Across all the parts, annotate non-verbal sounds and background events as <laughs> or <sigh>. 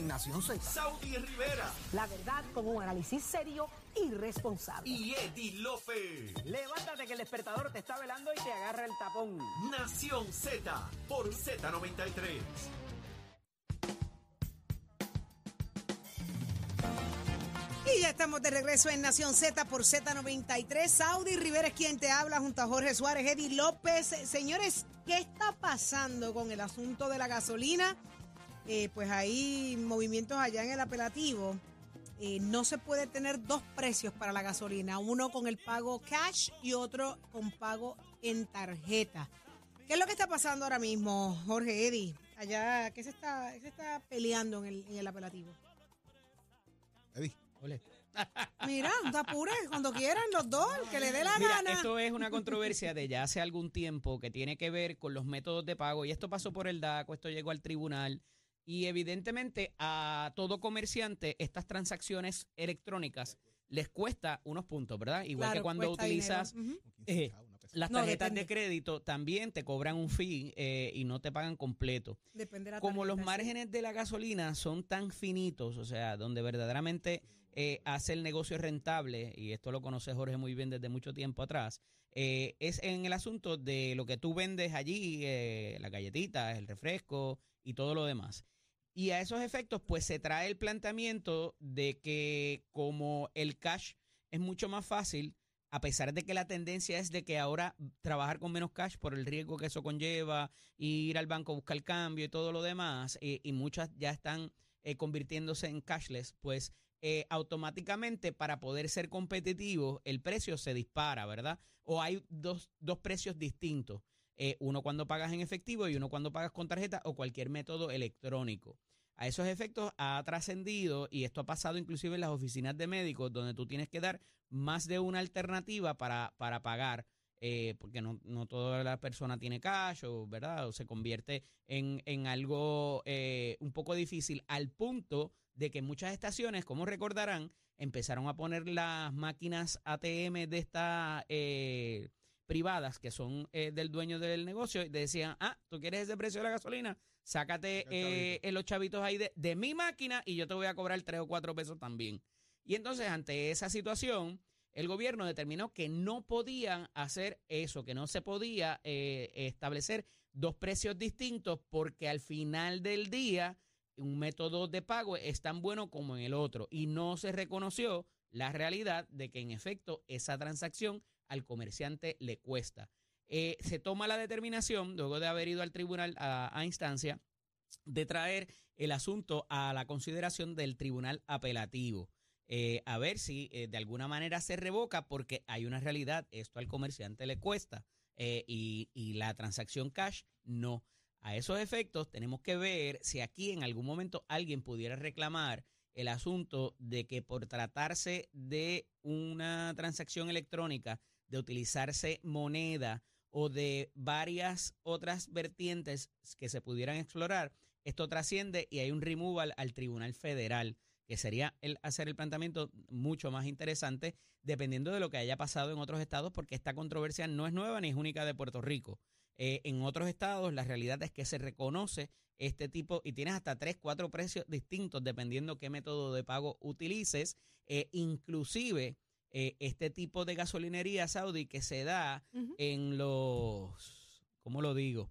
en Nación Z. Saudi Rivera La verdad con un análisis serio y responsable. y Eddie Lofe. Levántate que el despertador te está velando y te agarra el tapón. Nación Z por Z93. Y ya estamos de regreso en Nación Z por Z93. Saudi Rivera es quien te habla junto a Jorge Suárez, Eddie López. Señores, ¿qué está pasando con el asunto de la gasolina? Eh, pues hay movimientos allá en el apelativo. Eh, no se puede tener dos precios para la gasolina, uno con el pago cash y otro con pago en tarjeta. ¿Qué es lo que está pasando ahora mismo, Jorge Eddie? Allá, ¿qué se está, qué se está peleando en el, en el apelativo? Eddie. <laughs> Mira, no te apures, cuando quieran los dos, que le dé la Mira, gana. esto es una controversia de ya hace algún tiempo que tiene que ver con los métodos de pago y esto pasó por el DACO, esto llegó al tribunal y evidentemente a todo comerciante estas transacciones electrónicas les cuesta unos puntos, ¿verdad? Igual que cuando utilizas eh, las tarjetas de crédito, también te cobran un fee eh, y no te pagan completo. Depende de la Como los sí. márgenes de la gasolina son tan finitos, o sea, donde verdaderamente eh, hace el negocio rentable, y esto lo conoce Jorge muy bien desde mucho tiempo atrás, es en el asunto de lo que tú vendes allí, eh, las galletitas, el refresco y todo lo demás. Y a esos efectos, pues se trae el planteamiento de que como el cash es mucho más fácil, a pesar de que la tendencia es de que ahora trabajar con menos cash por el riesgo que eso conlleva, ir al banco a buscar cambio y todo lo demás, eh, y muchas ya están eh, convirtiéndose en cashless, pues eh, automáticamente para poder ser competitivo el precio se dispara, ¿verdad? O hay dos, dos precios distintos, eh, uno cuando pagas en efectivo y uno cuando pagas con tarjeta o cualquier método electrónico. A esos efectos ha trascendido y esto ha pasado inclusive en las oficinas de médicos donde tú tienes que dar más de una alternativa para, para pagar, eh, porque no, no toda la persona tiene cash o, ¿verdad? o se convierte en, en algo eh, un poco difícil al punto de que muchas estaciones, como recordarán, empezaron a poner las máquinas ATM de estas eh, privadas que son eh, del dueño del negocio y decían, ah, ¿tú quieres ese precio de la gasolina? Sácate eh, eh, los chavitos ahí de, de mi máquina y yo te voy a cobrar tres o cuatro pesos también. Y entonces, ante esa situación, el gobierno determinó que no podían hacer eso, que no se podía eh, establecer dos precios distintos porque al final del día un método de pago es tan bueno como en el otro y no se reconoció la realidad de que en efecto esa transacción al comerciante le cuesta. Eh, se toma la determinación, luego de haber ido al tribunal a, instancia, de traer el asunto a la consideración del tribunal apelativo. Eh, a ver si eh, de alguna manera se revoca porque hay una realidad, esto al comerciante le cuesta y la transacción cash no. A esos efectos tenemos que ver si aquí en algún momento alguien pudiera reclamar el asunto de que por tratarse de una transacción electrónica, de utilizarse moneda o de varias otras vertientes que se pudieran explorar, esto trasciende y hay un removal al Tribunal Federal, que sería el hacer el planteamiento mucho más interesante dependiendo de lo que haya pasado en otros estados, porque esta controversia no es nueva ni es única de Puerto Rico. Eh, en otros estados la realidad es que se reconoce este tipo y tienes hasta tres, cuatro precios distintos dependiendo qué método de pago utilices, eh, inclusive eh, este tipo de gasolinería saudí que se da Ujú. en los, ¿cómo lo digo?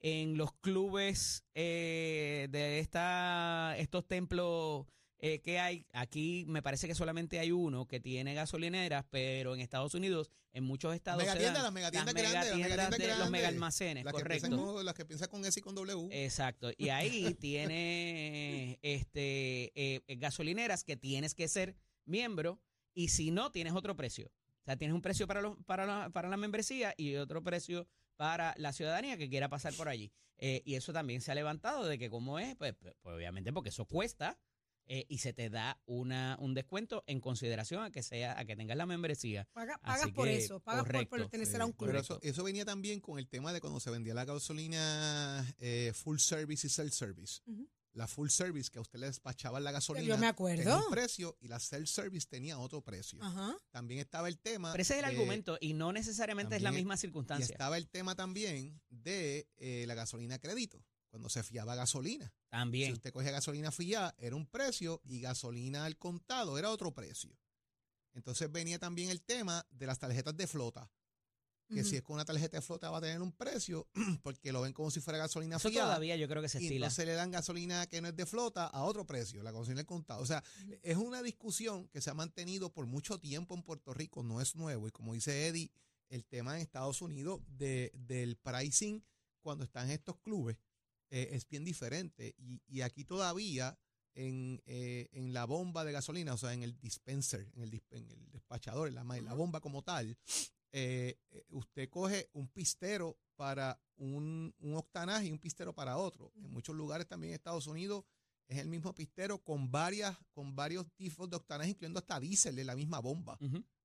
En los clubes eh, de esta, estos templos eh, que hay, aquí me parece que solamente hay uno que tiene gasolineras, pero en Estados Unidos, en muchos estados se Megatiendas, dan las megatiendas las grandes, las megatiendas de los grandes, mega almacenes, Las que, correcto. empiezan con, las que empiezan con S y con W. Exacto. Y ahí <laughs> tiene este eh, gasolineras que tienes que ser miembro y si no, tienes otro precio. O sea, tienes un precio para, los, para, la, para la membresía y otro precio para la ciudadanía que quiera pasar por allí. Eh, y eso también se ha levantado de que cómo es, pues, pues, pues, obviamente porque eso cuesta eh, y se te da una, un descuento en consideración a que sea a que tengas la membresía. Paga- pagas por eso, pagas correcto, por pertenecer Sí, a un club. Pero eso, eso venía también con el tema de cuando se vendía la gasolina eh, full service y self-service. Ujú. La full service, que a usted le despachaban la gasolina. Yo me acuerdo. tenía un precio y la self-service tenía otro precio. Ajá. También estaba el tema. Pero ese es el argumento y no necesariamente es la misma Y circunstancia. estaba el tema también de eh, la gasolina a crédito. cuando se fiaba gasolina. Si También. usted cogía gasolina fiada, era un precio y gasolina al contado era otro precio. Entonces venía también el tema de las tarjetas de flota. Que si es con una tarjeta de flota va a tener un precio <clears throat> porque lo ven como si fuera gasolina Eso fiada. todavía yo creo que se y estila. entonces le dan gasolina que no es de flota a otro precio, la gasolina al contado. O sea, es una discusión que se ha mantenido por mucho tiempo en Puerto Rico, no es nuevo. Y como dice Eddie, el tema en Estados Unidos de, del pricing cuando están estos clubes eh, es bien diferente. Y, y aquí todavía en, eh, en la bomba de gasolina, o sea, en el dispenser, en el, en el despachador, en la, ma- en la bomba como tal, eh, eh, usted coge un pistero para un, un octanaje y un pistero para otro. En muchos lugares también en Estados Unidos es el mismo pistero con varias, con varios tipos de octanaje, incluyendo hasta diésel de la misma bomba.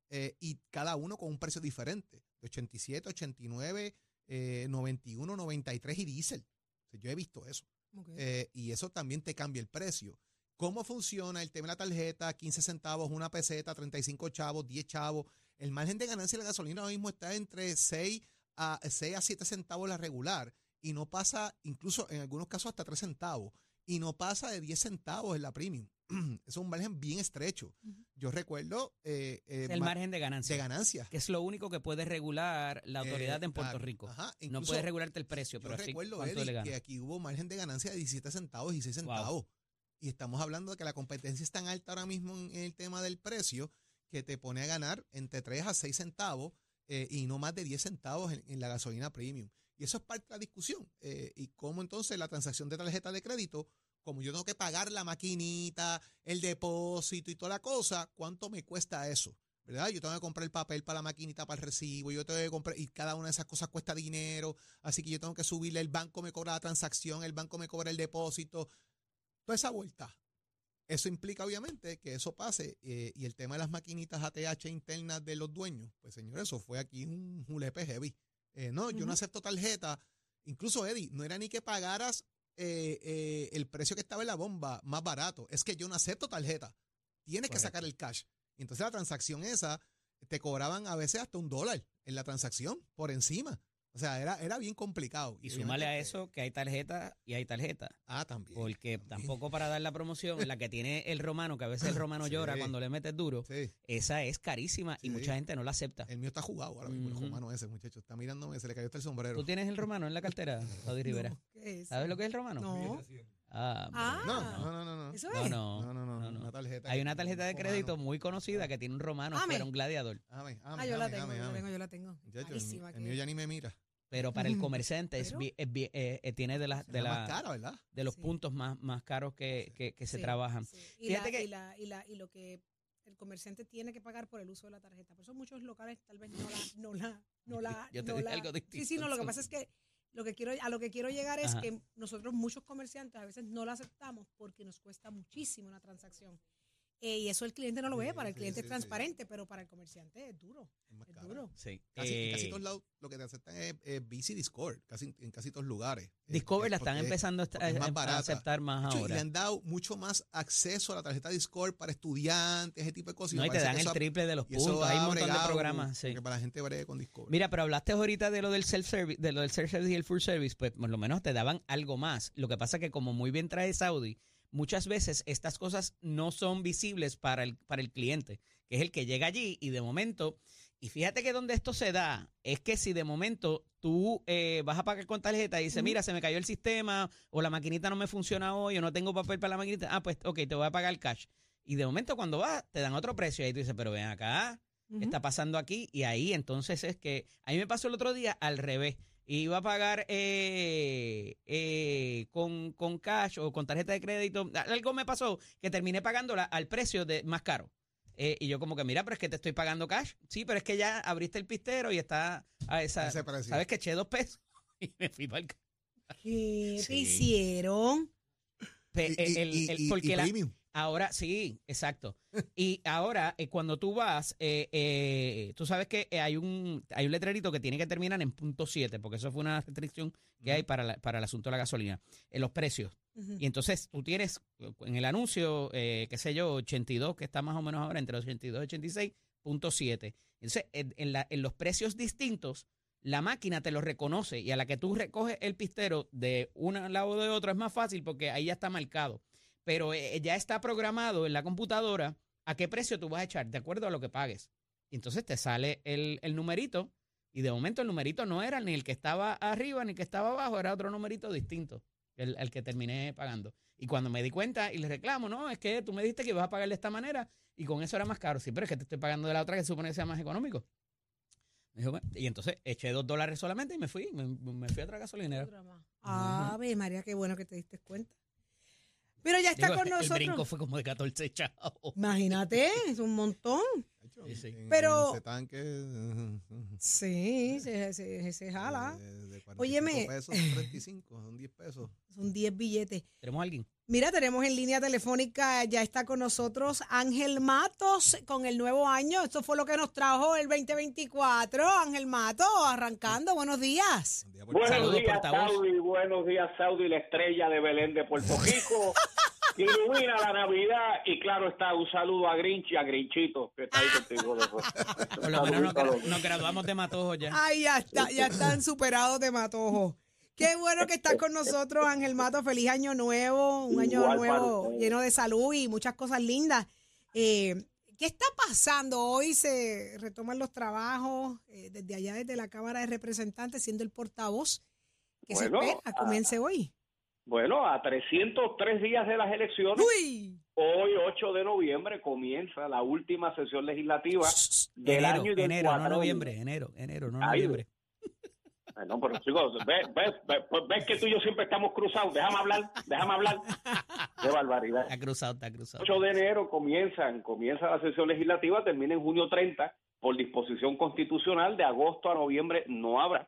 Eh, y cada uno con un precio diferente, de 87, 89, eh, 91, 93 y diésel. O sea, yo he visto eso. Ok. Eh, y eso también te cambia el precio. ¿Cómo funciona el tema de la tarjeta? 15 centavos, una peseta, 35 chavos, 10 chavos. El margen de ganancia de la gasolina ahora mismo está entre 6 a, 6 a 7 centavos la regular y no pasa, incluso en algunos casos hasta 3 centavos, y no pasa de 10 centavos en la premium. <clears throat> Eso es un margen bien estrecho. Yo recuerdo eh, eh, el ma- margen de ganancia. de ganancia. que es lo único que puede regular la autoridad Eh, en Puerto claro. Rico. Ajá, no puede regularte el precio, Yo pero recuerdo, le gana. que aquí hubo margen de ganancia de 17 centavos y 6 Wow. centavos. Y estamos hablando de que la competencia es tan alta ahora mismo en el tema del precio que te pone a ganar entre 3 a 6 centavos eh, y no más de 10 centavos en, la gasolina premium. Y eso es parte de la discusión. eh, y cómo entonces la transacción de tarjeta de crédito, como yo tengo que pagar la maquinita, el depósito y toda la cosa, ¿cuánto me cuesta eso? ¿Verdad? Yo tengo que comprar el papel para la maquinita, para el recibo, yo tengo que comprar, y cada una de esas cosas cuesta dinero, así que yo tengo que subirle, el banco me cobra la transacción, el banco me cobra el depósito, toda esa vuelta. Eso implica obviamente que eso pase eh, y el tema de las maquinitas ATH internas de los dueños, pues señor, eso fue aquí un julepe heavy. Eh, no, yo no acepto tarjeta. Incluso, Eddie, no era ni que pagaras eh, eh, el precio que estaba en la bomba más barato, es que yo no acepto tarjeta. Tienes que sacar el cash. Y entonces la transacción esa te cobraban a veces hasta un dólar en la transacción por encima. O sea, era, era bien complicado. Y súmale a eso que hay tarjeta y hay tarjeta. Ah, también. Porque también. tampoco para dar la promoción, la que tiene el romano, que a veces el romano <laughs> Sí. llora cuando le metes duro, Sí, esa es carísima y mucha gente no la acepta. el mío está jugado ahora mismo, el romano ese, muchacho. Está mirándome, se le cayó hasta el sombrero. ¿Tú tienes el <laughs> romano en la cartera, Saudi Rivera? No, ¿qué es? ¿Sabes lo que es el romano? No. Ah, Ah. No, no, no, no. no. Eso no, es. no, No, no, no, no, no. Una tarjeta. Hay que una tarjeta de crédito romano. muy conocida que tiene un romano, Ame. fuera un gladiador. Ame, ame, Ah, yo la ame, tengo, ame, yo la tengo, yo la tengo. El, que mío ya ni me mira. Pero para el comerciante es, bi- es bi- eh, eh, tiene de, las de, la la, más cara, ¿verdad? de los Sí. puntos más, más caros que, que- que se Sí, trabajan. sí. Y, Fíjate la- que- y, la- y, la- y lo que el comerciante tiene que pagar por el uso de la tarjeta. Por eso muchos locales tal vez no la, no la, no la, <laughs> Yo te no dije la- algo Sí, sí, distinto, no, lo que pasa es que lo que quiero, a lo que quiero llegar es Ajá. que nosotros muchos comerciantes a veces no la aceptamos porque nos cuesta muchísimo una transacción. Eh, y eso el cliente no lo ve, Sí, para el sí, cliente sí, es transparente, pero para el comerciante es duro, Es más es cara. duro. Sí. Casi, en casi Eh, todos lados lo que te aceptan es, es Visa y Discord, casi en casi todos lugares. Eh, Discover eh, la están empezando a, es aceptar más Mucho, y ahora. le han dado mucho más acceso a la tarjeta Discord para estudiantes, ese tipo de cosas. No, y te dan que el triple de los puntos. Hay ha un montón de programas. sí. porque para la gente bregue con Discover. Mira, pero hablaste ahorita de lo del self-service, de lo del self-service y el full service, pues por lo menos te daban algo más. Lo que pasa que como muy bien trae Saudi, muchas veces estas cosas no son visibles para el, para el cliente, que es el que llega allí y de momento, y fíjate que donde esto se da, es que si de momento tú eh, vas a pagar con tarjeta y dices, mira, se me cayó el sistema, o la maquinita no me funciona hoy, o no tengo papel para la maquinita, ah, pues ok, te voy a pagar cash. Y de momento cuando vas, te dan otro precio y ahí tú dices, pero ven acá, Ujú. ¿Qué está pasando aquí? Y ahí entonces es que a mí me pasó el otro día al revés. Iba a pagar eh, eh, con, con cash o con tarjeta de crédito. Algo me pasó que terminé pagándola al precio de más caro. Eh, y yo como que, mira, pero es que te estoy pagando cash. Sí, pero es que ya abriste el pistero y está a esa... Ese precio. ¿Sabes que eché dos pesos? <laughs> Y me fui para el... ¿Qué te hicieron? pe- Y- y- el- y- el- y- porque y la- premium. Ahora, sí, exacto. Y ahora, eh, cuando tú vas, eh, eh, tú sabes que hay un hay un letrerito que tiene que terminar en punto 7, porque eso fue una restricción que hay para, la- para el asunto de la gasolina, en los precios. Y entonces tú tienes en el anuncio, eh, qué sé yo, 82, que está más o menos ahora entre 82 y 86, punto 7. Entonces, en, en la- en los precios distintos, la máquina te lo reconoce y a la que tú recoges el pistero de un lado o de otro es más fácil porque ahí ya está marcado. Pero eh, ya está programado en la computadora a qué precio tú vas a echar, de acuerdo a lo que pagues. Y entonces te sale el, el numerito y de momento el numerito no era ni el que estaba arriba ni el que estaba abajo, era otro numerito distinto, el, el que terminé pagando. Y cuando me di cuenta y le reclamo, no, es que tú me dijiste que ibas a pagar de esta manera y con eso era más caro. Sí, pero es que te estoy pagando de la otra que se supone que sea más económico. Y entonces eché dos dólares solamente y me fui, me, me fui a otra gasolinera. Ave María, qué bueno que te diste cuenta. Pero ya está Digo, con el brinco nosotros. fue como de 14 chavos. Imagínate, es un montón. Sí, en- Pero- en ese tanque. Sí, se, se, se jala. De, de 45 Óyeme. pesos, son 35, son 10 pesos. Son 10 billetes. ¿Tenemos a alguien? Mira, tenemos en línea telefónica, ya está con nosotros Ángel Matos con el nuevo año. Esto fue lo que nos trajo el 2024. Ángel Matos, arrancando. Buenos días. Buenos Saludos, días. Saudi. Buenos días, Saudi, la estrella de Belén de Puerto Rico. <laughs> que ilumina la Navidad. Y claro está, un saludo a Grinch y a Grinchito, que está ahí contigo. Por lo menos nos, graduamos de Matojo ya. Ay, ya está, ya están superados de matojo. Qué bueno que estás con nosotros, Ángel Matos. Feliz año nuevo, un año Igual nuevo lleno de salud y muchas cosas lindas. Eh, ¿Qué está pasando? Hoy se retoman los trabajos eh, desde allá, desde la Cámara de Representantes, siendo el portavoz. que Bueno, se espera? Comience hoy. Bueno, a 303 días de las elecciones, ¡Uy! hoy 8 de noviembre comienza la última sesión legislativa del enero, año y del enero, no noviembre, enero, enero, no noviembre. Bueno, pero chicos, ves, ves, ves, ves que tú y yo siempre estamos cruzados. Déjame hablar, déjame hablar. <laughs> Qué barbaridad. Está cruzado, está cruzado. 8 de enero comienzan, comienza la sesión legislativa, termina en junio 30 por disposición constitucional, de agosto a noviembre no habrá.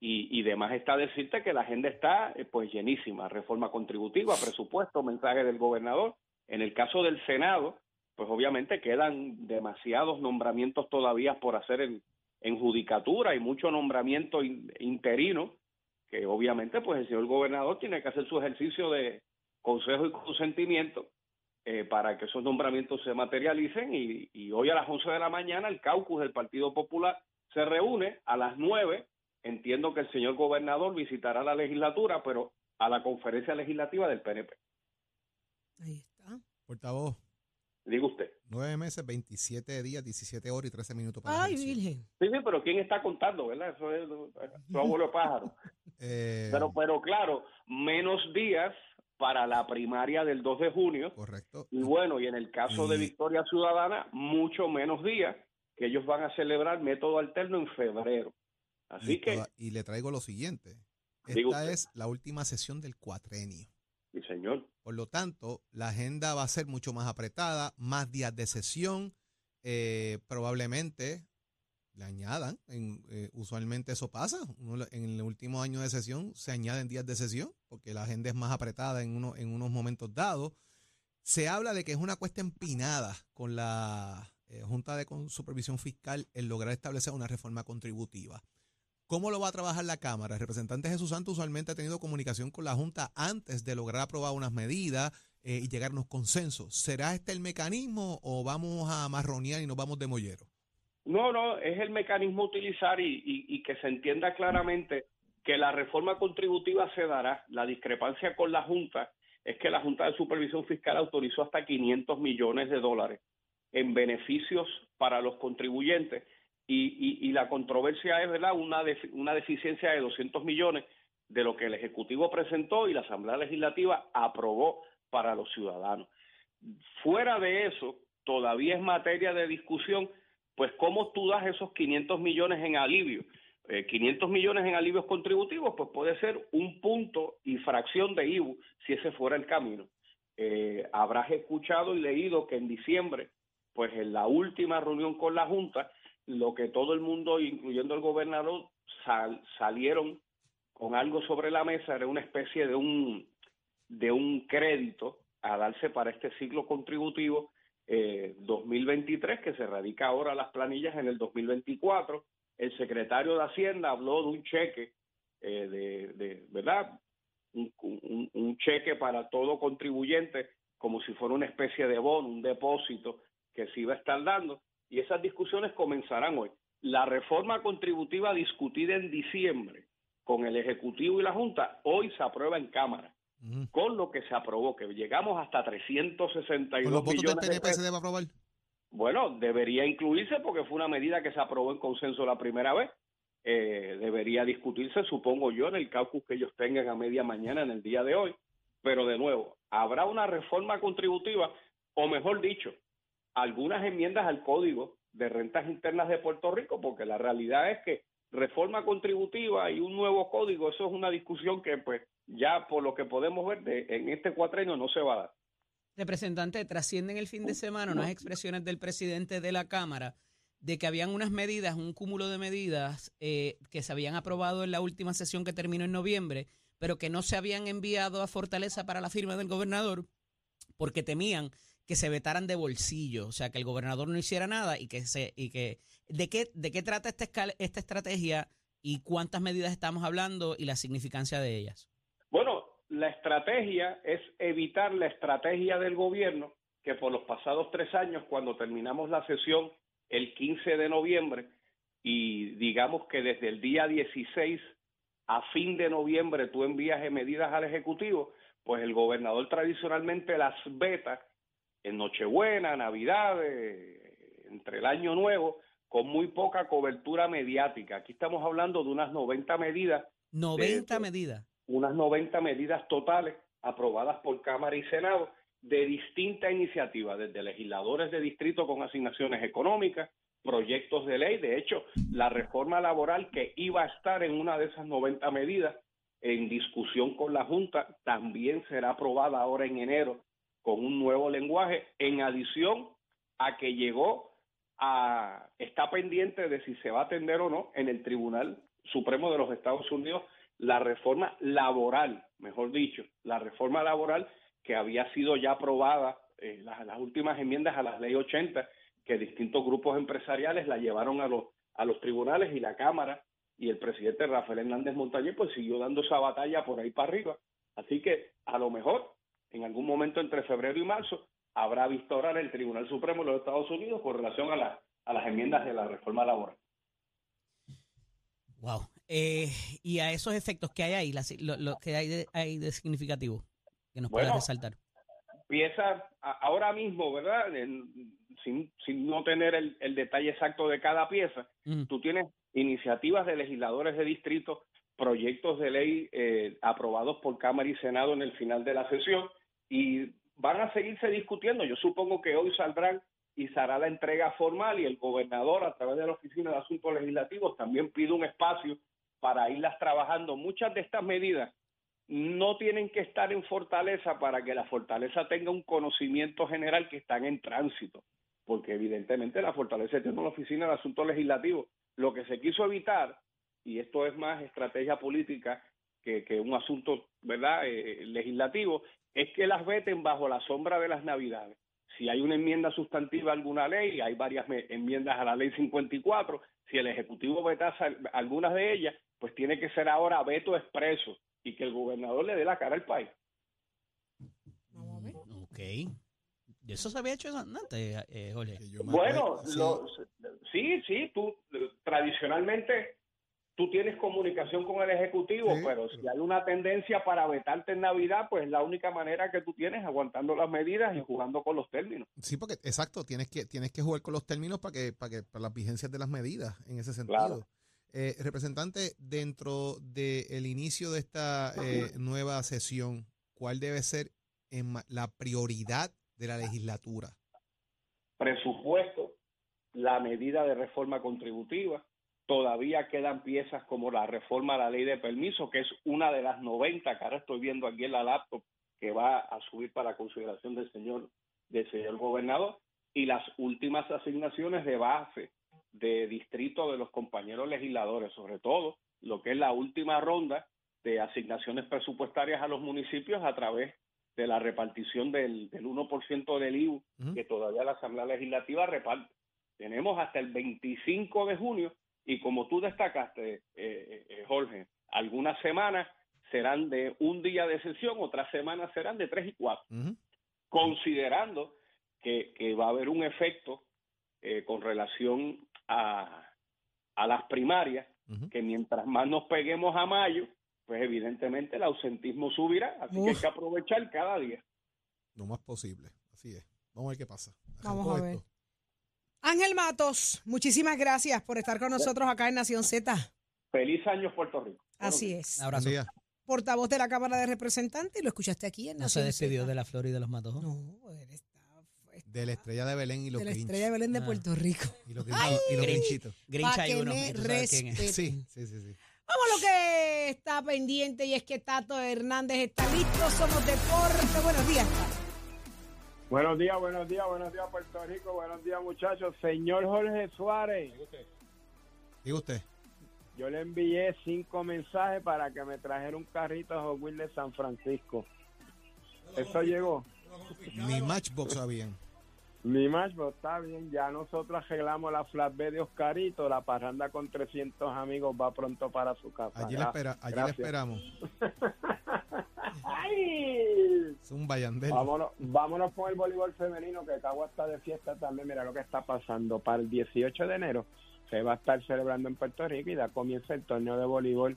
Y, y demás está decirte que la agenda está eh, pues llenísima, reforma contributiva, presupuesto, mensaje del gobernador. En el caso del Senado, pues obviamente quedan demasiados nombramientos todavía por hacer en, en judicatura y mucho nombramiento in- interino, que obviamente pues el señor gobernador tiene que hacer su ejercicio de consejo y consentimiento eh, para que esos nombramientos se materialicen y, y hoy a las 11 de la mañana el caucus del Partido Popular se reúne a las 9. Entiendo que el señor gobernador visitará la legislatura, pero a la conferencia legislativa del PNP. Ahí está. Portavoz, Diga usted. 9 meses, 27 días, 17 horas y 13 minutos para Ay. Virgen. Sí, sí, pero ¿quién está contando, verdad? Eso es su abuelo pájaro. <laughs> Eh, Pero, pero claro, menos días para la primaria del 2 de junio. correcto. Y bueno, y en el caso de Victoria Ciudadana, mucho menos días que ellos van a celebrar método alterno en febrero. Así y, que, y le traigo lo siguiente. Esta es la última sesión del cuatrenio. sí, señor. Por lo tanto, la agenda va a ser mucho más apretada, más días de sesión, eh, probablemente le añadan, en- eh, usualmente eso pasa, Uno en el último año de sesión se añaden días de sesión, porque la agenda es más apretada en, uno, en unos momentos dados. Se habla de que es una cuesta empinada con la eh, Junta de Con- Supervisión Fiscal el lograr establecer una reforma contributiva. ¿Cómo lo va a trabajar la Cámara? El representante Jesús Santos usualmente ha tenido comunicación con la Junta antes de lograr aprobar unas medidas eh, y llegar a unos consensos. ¿Será este el mecanismo o vamos a marronear y nos vamos de mollero? No, no, es el mecanismo utilizar y que se entienda claramente que la reforma contributiva se dará. La discrepancia con la Junta es que la Junta de Supervisión Fiscal autorizó hasta 500 millones de dólares en beneficios para los contribuyentes y, y- la controversia es verdad una, def- una deficiencia de 200 millones de lo que el Ejecutivo presentó y la Asamblea Legislativa aprobó para los ciudadanos. Fuera de eso, todavía es materia de discusión, pues cómo tú das esos 500 millones en alivio. Eh, 500 millones en alivios contributivos, pues puede ser un punto y fracción de IBU si ese fuera el camino. Eh, habrás escuchado y leído que en diciembre, pues en la última reunión con la Junta, lo que todo el mundo, incluyendo el gobernador, sal- salieron con algo sobre la mesa, era una especie de un, de un crédito a darse para este ciclo contributivo eh, 2023, que se radica ahora las planillas en el 2024. El secretario de Hacienda habló de un cheque, eh, de, ¿verdad? Un- un cheque para todo contribuyente, como si fuera una especie de bono, un depósito que se iba a estar dando. Y esas discusiones comenzarán hoy. la reforma contributiva discutida en diciembre con el Ejecutivo y la Junta, hoy se aprueba en Cámara, con lo que se aprobó, que llegamos hasta 362 ¿Con los votos del millones de pesos. se debe aprobar? Bueno, debería incluirse porque fue una medida que se aprobó en consenso la primera vez. Eh, debería discutirse, supongo yo, en el caucus que ellos tengan a media mañana en el día de hoy. Pero de nuevo, habrá una reforma contributiva, o mejor dicho, algunas enmiendas al Código de Rentas Internas de Puerto Rico, porque la realidad es que reforma contributiva y un nuevo código, eso es una discusión que pues ya por lo que podemos ver de, en este cuatrenio no se va a dar. Representante, trascienden el fin de semana unas expresiones del presidente de la Cámara de que habían unas medidas, un cúmulo de medidas eh, que se habían aprobado en la última sesión que terminó en noviembre, pero que no se habían enviado a Fortaleza para la firma del gobernador porque temían que se vetaran de bolsillo, o sea, que el gobernador no hiciera nada y que se y que de qué de qué trata esta escala- esta estrategia y cuántas medidas estamos hablando y la significancia de ellas. Bueno, la estrategia es evitar la estrategia del gobierno que por los pasados tres años, cuando terminamos la sesión el 15 de noviembre y digamos que desde el día 16 a fin de noviembre tú envías medidas al Ejecutivo, pues el gobernador tradicionalmente las veta en Nochebuena, Navidad, eh, entre el Año Nuevo, con muy poca cobertura mediática. Aquí estamos hablando de unas 90 medidas 90 de- medidas. unas 90 medidas totales aprobadas por Cámara y Senado de distintas iniciativas, desde legisladores de distrito con asignaciones económicas, proyectos de ley. De hecho, la reforma laboral que iba a estar en una de esas 90 medidas en discusión con la Junta también será aprobada ahora en enero con un nuevo lenguaje, en adición a que llegó a, está pendiente de si se va a atender o no en el Tribunal Supremo de los Estados Unidos la reforma laboral, mejor dicho, la reforma laboral que había sido ya aprobada, eh, las, últimas enmiendas a la ley 80, que distintos grupos empresariales la llevaron a los, a los tribunales y la Cámara y el presidente Rafael Hernández Montañez pues siguió dando esa batalla por ahí para arriba. Así que a lo mejor en algún momento entre febrero y marzo habrá visto orar el Tribunal Supremo de los Estados Unidos con relación a, la- a las enmiendas de la reforma laboral. Wow. Eh, y a esos efectos que hay ahí, la- lo, lo que hay de, hay de significativo que nos puedas Bueno. resaltar. empieza a- ahora mismo, ¿verdad? En- sin, sin no tener el, el detalle exacto de cada pieza, Ujú. tú tienes iniciativas de legisladores de distrito, proyectos de ley eh, aprobados por Cámara y Senado en el final de la sesión y van a seguirse discutiendo. Yo supongo que hoy saldrán y se hará la entrega formal y el gobernador a través de la Oficina de Asuntos Legislativos también pide un espacio para irlas trabajando. Muchas de estas medidas no tienen que estar en Fortaleza para que la Fortaleza tenga un conocimiento general que están en tránsito, porque evidentemente la Fortaleza tiene una oficina de asuntos legislativos. Lo que se quiso evitar, y esto es más estrategia política que, que un asunto verdad Eh, legislativo, es que las veten bajo la sombra de las Navidades. Si hay una enmienda sustantiva a alguna ley, hay varias me- enmiendas a la ley 54, si el Ejecutivo vetase al- algunas de ellas, pues tiene que ser ahora veto expreso y que el gobernador le dé la cara al país. Vamos a ver. Ok. ¿Y eso se había hecho antes, eh, Jorge? Bueno, sí. lo- sí, sí, tú tradicionalmente tú tienes comunicación con el Ejecutivo, Sí, pero si hay una tendencia para vetarte en Navidad, pues la única manera que tú tienes aguantando las medidas y jugando con los términos. Sí, porque exacto, tienes que, tienes que jugar con los términos para que, para que, para las vigencias de las medidas en ese sentido. Claro. Eh, representante, dentro del inicio de esta eh, nueva sesión, ¿cuál debe ser en la prioridad de la legislatura? Presupuesto, la medida de reforma contributiva, todavía quedan piezas como la reforma a la ley de permiso, que es una de las 90 que ahora estoy viendo aquí en la laptop que va a subir para consideración del señor del señor gobernador y las últimas asignaciones de base de distrito de los compañeros legisladores, sobre todo lo que es la última ronda de asignaciones presupuestarias a los municipios a través de la repartición del, del 1% del IVU que todavía la Asamblea Legislativa reparte. Tenemos hasta el 25 de junio y como tú destacaste, eh, eh, eh, Jorge, algunas semanas serán de un día de sesión, otras semanas serán de tres y cuatro, considerando que, que va a haber un efecto eh, con relación a, a las primarias, que mientras más nos peguemos a mayo, pues evidentemente el ausentismo subirá, así que hay que aprovechar cada día. Lo más posible. Así es. Vamos a ver qué pasa. Vamos Arrancó a ver. esto. Ángel Matos, muchísimas gracias por estar con nosotros acá en Nación Z. Feliz año Puerto Rico. Así es. Abrazo. Buen día. Portavoz de la Cámara de Representantes y lo escuchaste aquí en No se Nación despidió de la flor y de los matojos. No, él está, está De la estrella de Belén y los de la Grinch. estrella de Belén de Ah. Puerto Rico. Y los, Grinch- y los Grinch. Grinchitos. Grinch Pa' hay que uno. me y tú sabes quién es. respeten. Sí, sí, sí, sí. Vamos a lo que está pendiente y es que Tato Hernández está listo. Somos Deporte. Buenos días. Buenos días, buenos días, buenos días Puerto Rico, buenos días muchachos. Señor Jorge Suárez, Diga usted. yo le envié cinco mensajes para que me trajera un carrito a Hot de San Francisco. Eso llegó. Ni Matchbox habían. Mi macho está bien, ya nosotros arreglamos la flatbed de Oscarito, la parranda con 300 amigos va pronto para su casa. Allí, la, espera, allí la esperamos. <laughs> ¡Ay! Es un bayandel. Vámonos, vámonos con el voleibol femenino, que Cagua está de fiesta también. Mira lo que está pasando. Para el 18 de enero se va a estar celebrando en Puerto Rico y da comienza el torneo de voleibol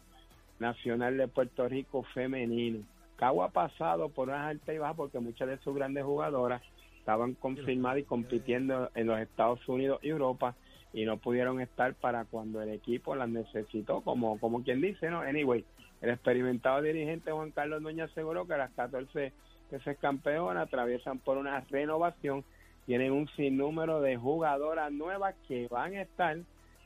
nacional de Puerto Rico femenino. Cagua ha pasado por unas altas y bajas porque muchas de sus grandes jugadoras estaban confirmadas y compitiendo en los Estados Unidos y Europa y no pudieron estar para cuando el equipo las necesitó, como, como quien dice, ¿no? Anyway, el experimentado dirigente Juan Carlos Núñez aseguró que las 14 veces campeonas atraviesan por una renovación, tienen un sinnúmero de jugadoras nuevas que van a estar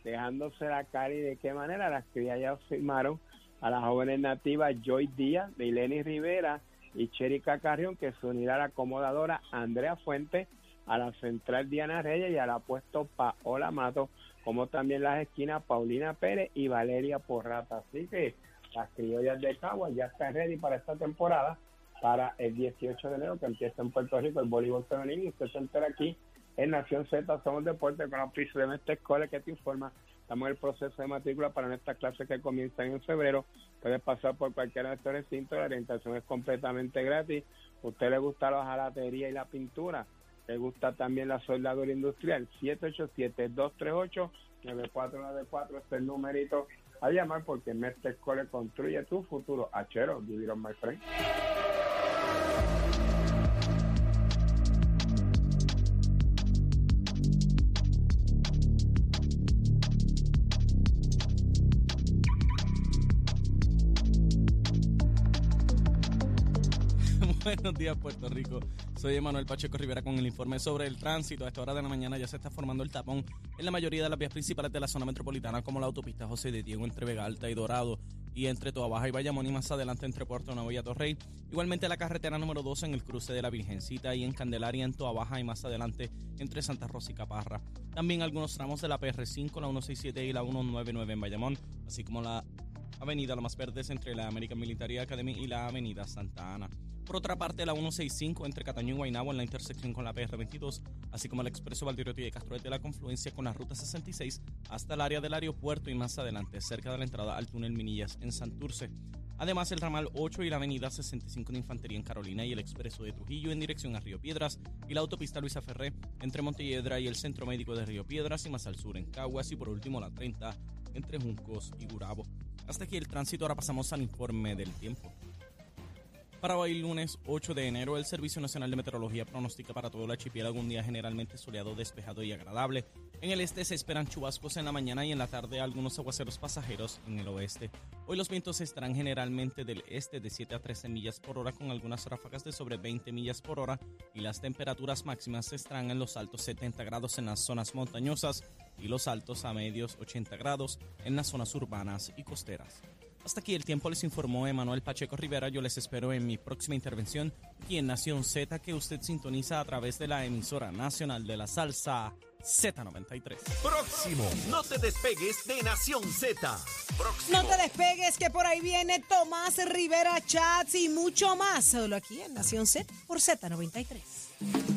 dejándose la cara y de qué manera las ya firmaron a las jóvenes nativas Joy Díaz, Leileni Rivera y Cherica Carrión, que se unirá a la acomodadora Andrea Fuentes, a la central Diana Reyes y al apuesto Paola Mato, como también las esquinas Paulina Pérez y Valeria Porrata. Así que las criollas de Caguas ya están ready para esta temporada, para el 18 de enero que empieza en Puerto Rico el voleibol femenino. Y usted se entera aquí en Nación Z, somos deporte con piso de Mestre Escuela que te informa. Estamos en el proceso de matrícula para nuestras clases que comienzan en febrero. Puedes pasar por cualquiera de estos recintos, la orientación es completamente gratis. ¿A usted le gusta la jalatería y la pintura? ¿Le gusta también la soldadura industrial? 787-238-9494 es el numerito a llamar porque Mestre Escuela construye tu futuro. Achero, vivir on my friend. Buenos días, Puerto Rico. Soy Emanuel Pacheco Rivera con el informe sobre el tránsito. A esta hora de la mañana ya se está formando el tapón en la mayoría de las vías principales de la zona metropolitana, como la autopista José de Diego entre Vega Alta y Dorado y entre Toa Baja y Bayamón y más adelante entre Puerto Nuevo y Atorrey. Igualmente la carretera número 2 en el cruce de la Virgencita y en Candelaria en Toa Baja y más adelante entre Santa Rosa y Caparra. También algunos tramos de la PR5, la 167 y la 199 en Bayamón, así como la avenida Lomas Verdes entre la American Military Academy y la avenida Santa Ana. Por otra parte, la 165 entre Cataño y Guaynabo en la intersección con la PR22, así como el expreso Valdiriotti de Castro de la confluencia con la ruta 66 hasta el área del aeropuerto y más adelante, cerca de la entrada al túnel Minillas en Santurce. Además, el ramal 8 y la avenida 65 de Infantería en Carolina y el expreso de Trujillo en dirección a Río Piedras y la autopista Luisa Ferré entre Montelledra y el Centro Médico de Río Piedras y más al sur en Caguas y por último la 30 entre Juncos y Gurabo. Hasta aquí el tránsito, ahora pasamos al informe del tiempo. Para hoy lunes 8 de enero, el Servicio Nacional de Meteorología pronostica para todo el archipiélago un día generalmente soleado, despejado y agradable. En el este se esperan chubascos en la mañana y en la tarde algunos aguaceros pasajeros en el oeste. Hoy los vientos estarán generalmente del este de 7 a 13 millas por hora con algunas ráfagas de sobre 20 millas por hora y las temperaturas máximas estarán en los altos 70 grados en las zonas montañosas y los altos a medios 80 grados en las zonas urbanas y costeras. Hasta aquí el tiempo les informó Emanuel Pacheco Rivera. Yo les espero en mi próxima intervención aquí en Nación Z que usted sintoniza a través de la emisora nacional de la salsa Z93. Próximo. No te despegues de Nación Z. Próximo. No te despegues que por ahí viene Tomás Rivera Chats y mucho más. Solo aquí en Nación Z por Z93.